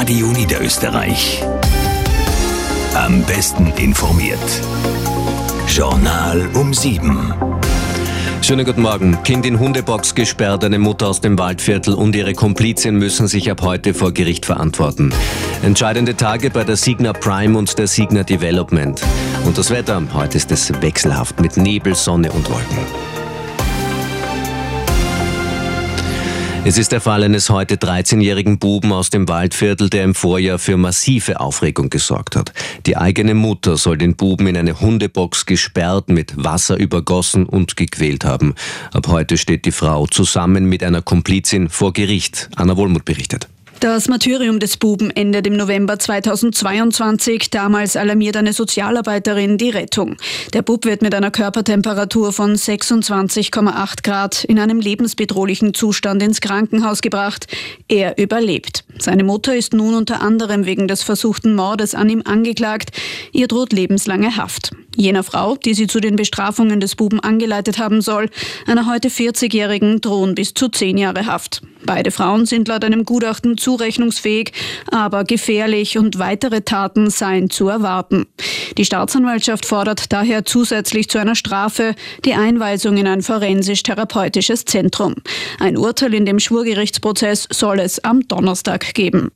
Radio Niederösterreich. Am besten informiert. Journal um sieben. Schönen guten Morgen. Kind in Hundebox gesperrt, eine Mutter aus dem Waldviertel und ihre Komplizin müssen sich ab heute vor Gericht verantworten. Entscheidende Tage bei der Signa Prime und der Signa Development. Und das Wetter, heute ist es wechselhaft mit Nebel, Sonne und Wolken. Es ist der Fall eines heute 13-jährigen Buben aus dem Waldviertel, der im Vorjahr für massive Aufregung gesorgt hat. Die eigene Mutter soll den Buben in eine Hundebox gesperrt, mit Wasser übergossen und gequält haben. Ab heute steht die Frau zusammen mit einer Komplizin vor Gericht. Anna Wohlmuth berichtet. Das Martyrium des Buben endet im November 2022. Damals alarmiert eine Sozialarbeiterin die Rettung. Der Bub wird mit einer Körpertemperatur von 26,8 Grad in einem lebensbedrohlichen Zustand ins Krankenhaus gebracht. Er überlebt. Seine Mutter ist nun unter anderem wegen des versuchten Mordes an ihm angeklagt. Ihr droht lebenslange Haft. Jener Frau, die sie zu den Bestrafungen des Buben angeleitet haben soll, einer heute 40-Jährigen drohen bis zu zehn Jahre Haft. Beide Frauen sind laut einem Gutachten zurechnungsfähig, aber gefährlich und weitere Taten seien zu erwarten. Die Staatsanwaltschaft fordert daher zusätzlich zu einer Strafe die Einweisung in ein forensisch-therapeutisches Zentrum. Ein Urteil in dem Schwurgerichtsprozess soll es am Donnerstag geben.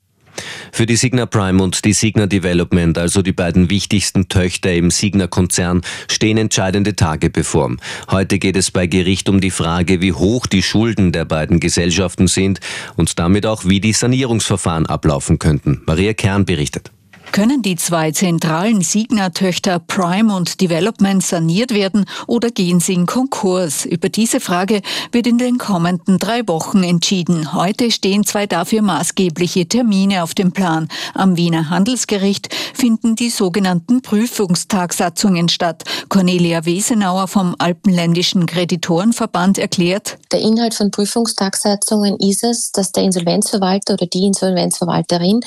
Für die Signa Prime und die Signa Development, also die beiden wichtigsten Töchter im Signa-Konzern, stehen entscheidende Tage bevor. Heute geht es bei Gericht um die Frage, wie hoch die Schulden der beiden Gesellschaften sind und damit auch, wie die Sanierungsverfahren ablaufen könnten. Maria Kern berichtet. Können die zwei zentralen Signa-Töchter Prime und Development saniert werden oder gehen sie in Konkurs? Über diese Frage wird in den kommenden drei Wochen entschieden. Heute stehen zwei dafür maßgebliche Termine auf dem Plan. Am Wiener Handelsgericht finden die sogenannten Prüfungstagsatzungen statt. Cornelia Wesenauer vom Alpenländischen Kreditorenverband erklärt. Der Inhalt von Prüfungstagsatzungen ist es, dass der Insolvenzverwalter oder die Insolvenzverwalterin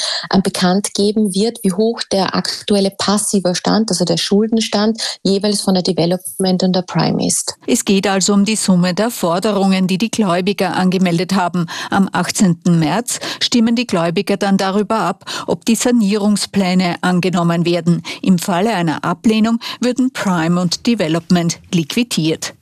bekannt geben wird, wie hoch der aktuelle passive Stand, also der Schuldenstand, jeweils von der Development und der Prime ist. Es geht also um die Summe der Forderungen, die die Gläubiger angemeldet haben. Am 18. März stimmen die Gläubiger dann darüber ab, ob die Sanierungspläne angenommen werden. Im Falle einer Ablehnung würden Prime und Development liquidiert.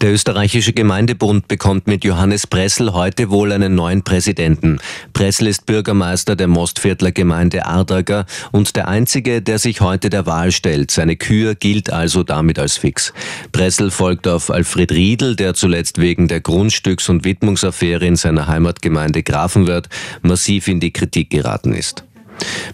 Der österreichische Gemeindebund bekommt mit Johannes Pressel heute wohl einen neuen Präsidenten. Pressel ist Bürgermeister der Mostviertler Gemeinde Ardager und der einzige, der sich heute der Wahl stellt. Seine Kür gilt also damit als fix. Pressel folgt auf Alfred Riedel, der zuletzt wegen der Grundstücks- und Widmungsaffäre in seiner Heimatgemeinde Grafenwörth massiv in die Kritik geraten ist.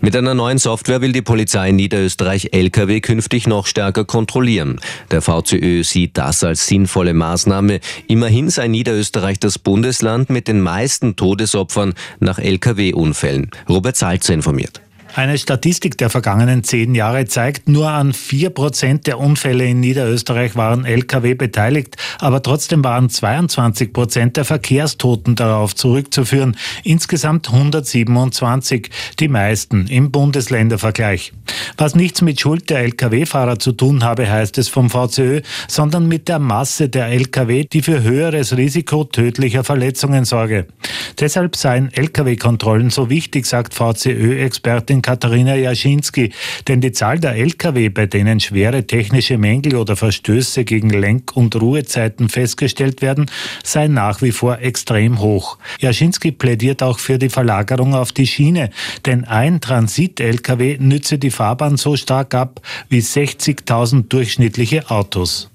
Mit einer neuen Software will die Polizei in Niederösterreich Lkw künftig noch stärker kontrollieren. Der VCÖ sieht das als sinnvolle Maßnahme. Immerhin sei Niederösterreich das Bundesland mit den meisten Todesopfern nach Lkw-Unfällen. Robert Salzer informiert. Eine Statistik der vergangenen zehn Jahre zeigt, nur an vier Prozent der Unfälle in Niederösterreich waren Lkw beteiligt, aber trotzdem waren 22 Prozent der Verkehrstoten darauf zurückzuführen. Insgesamt 127, die meisten im Bundesländervergleich. Was nichts mit Schuld der Lkw-Fahrer zu tun habe, heißt es vom VCÖ, sondern mit der Masse der Lkw, die für höheres Risiko tödlicher Verletzungen sorge. Deshalb seien Lkw-Kontrollen so wichtig, sagt VCÖ-Expertin Katharina Jaschinski, denn die Zahl der Lkw, bei denen schwere technische Mängel oder Verstöße gegen Lenk- und Ruhezeiten festgestellt werden, sei nach wie vor extrem hoch. Jaschinski plädiert auch für die Verlagerung auf die Schiene, denn ein Transit-Lkw nütze die Fahrbahn so stark ab wie 60.000 durchschnittliche Autos.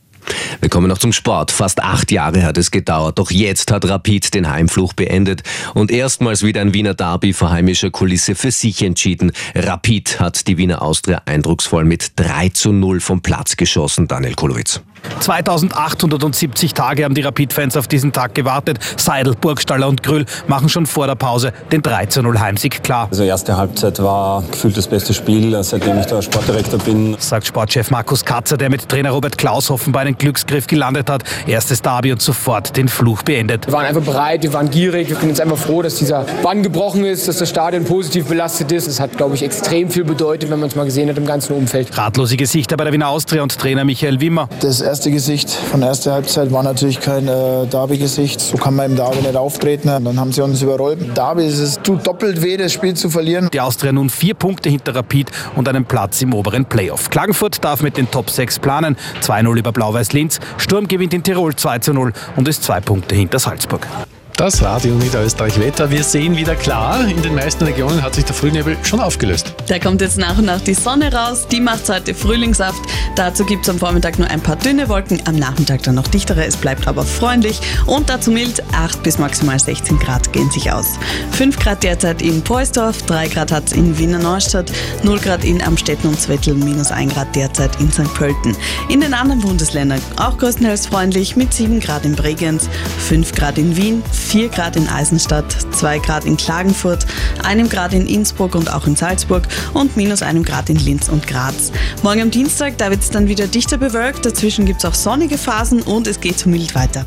Wir kommen noch zum Sport. Fast acht Jahre hat es gedauert, doch jetzt hat Rapid den Heimfluch beendet und erstmals wieder ein Wiener Derby vor heimischer Kulisse für sich entschieden. Rapid hat die Wiener Austria eindrucksvoll mit 3 zu 0 vom Platz geschossen. Daniel Kolowitz. 2870 Tage haben die Rapid-Fans auf diesen Tag gewartet. Seidel, Burgstaller und Grüll machen schon vor der Pause den 3-0 Heimsieg klar. Also erste Halbzeit war gefühlt das beste Spiel, seitdem ich da Sportdirektor bin. Sagt Sportchef Markus Katzer, der mit Trainer Robert Klaus offenbar einen Glücksgriff gelandet hat. Erstes Derby und sofort den Fluch beendet. Wir waren einfach bereit, wir waren gierig. Wir sind jetzt einfach froh, dass dieser Bann gebrochen ist, dass das Stadion positiv belastet ist. Das hat, glaube ich, extrem viel bedeutet, wenn man es mal gesehen hat im ganzen Umfeld. Ratlose Gesichter bei der Wiener Austria und Trainer Michael Wimmer. Das erste Gesicht von der ersten Halbzeit war natürlich kein äh, Derby-Gesicht. So kann man im Derby nicht auftreten. Dann haben sie uns überrollt. Im Derby ist es tut doppelt weh, das Spiel zu verlieren. Die Austria nun vier Punkte hinter Rapid und einen Platz im oberen Playoff. Klagenfurt darf mit den Top 6 planen. 2-0 über Blau-Weiß Linz. Sturm gewinnt in Tirol 2-0 und ist zwei Punkte hinter Salzburg. Das Radio Niederösterreich Wetter. Wir sehen wieder klar, in den meisten Regionen hat sich der Frühnebel schon aufgelöst. Da kommt jetzt nach und nach die Sonne raus, die macht heute Frühlingssaft. Dazu gibt es am Vormittag nur ein paar dünne Wolken, am Nachmittag dann noch dichtere. Es bleibt aber freundlich und dazu mild. 8 bis maximal 16 Grad gehen sich aus. 5 Grad derzeit in Poisdorf, 3 Grad hat es in Wiener Neustadt, 0 Grad in Amstetten und Zwettl, minus 1 Grad derzeit in St. Pölten. In den anderen Bundesländern auch größtenteils freundlich mit 7 Grad in Bregenz, 5 Grad in Wien, 4 Grad in Eisenstadt, 2 Grad in Klagenfurt, 1 Grad in Innsbruck und auch in Salzburg und minus 1 Grad in Linz und Graz. Morgen am Dienstag, da wird es dann wieder dichter bewölkt, dazwischen gibt es auch sonnige Phasen und es geht so mild weiter.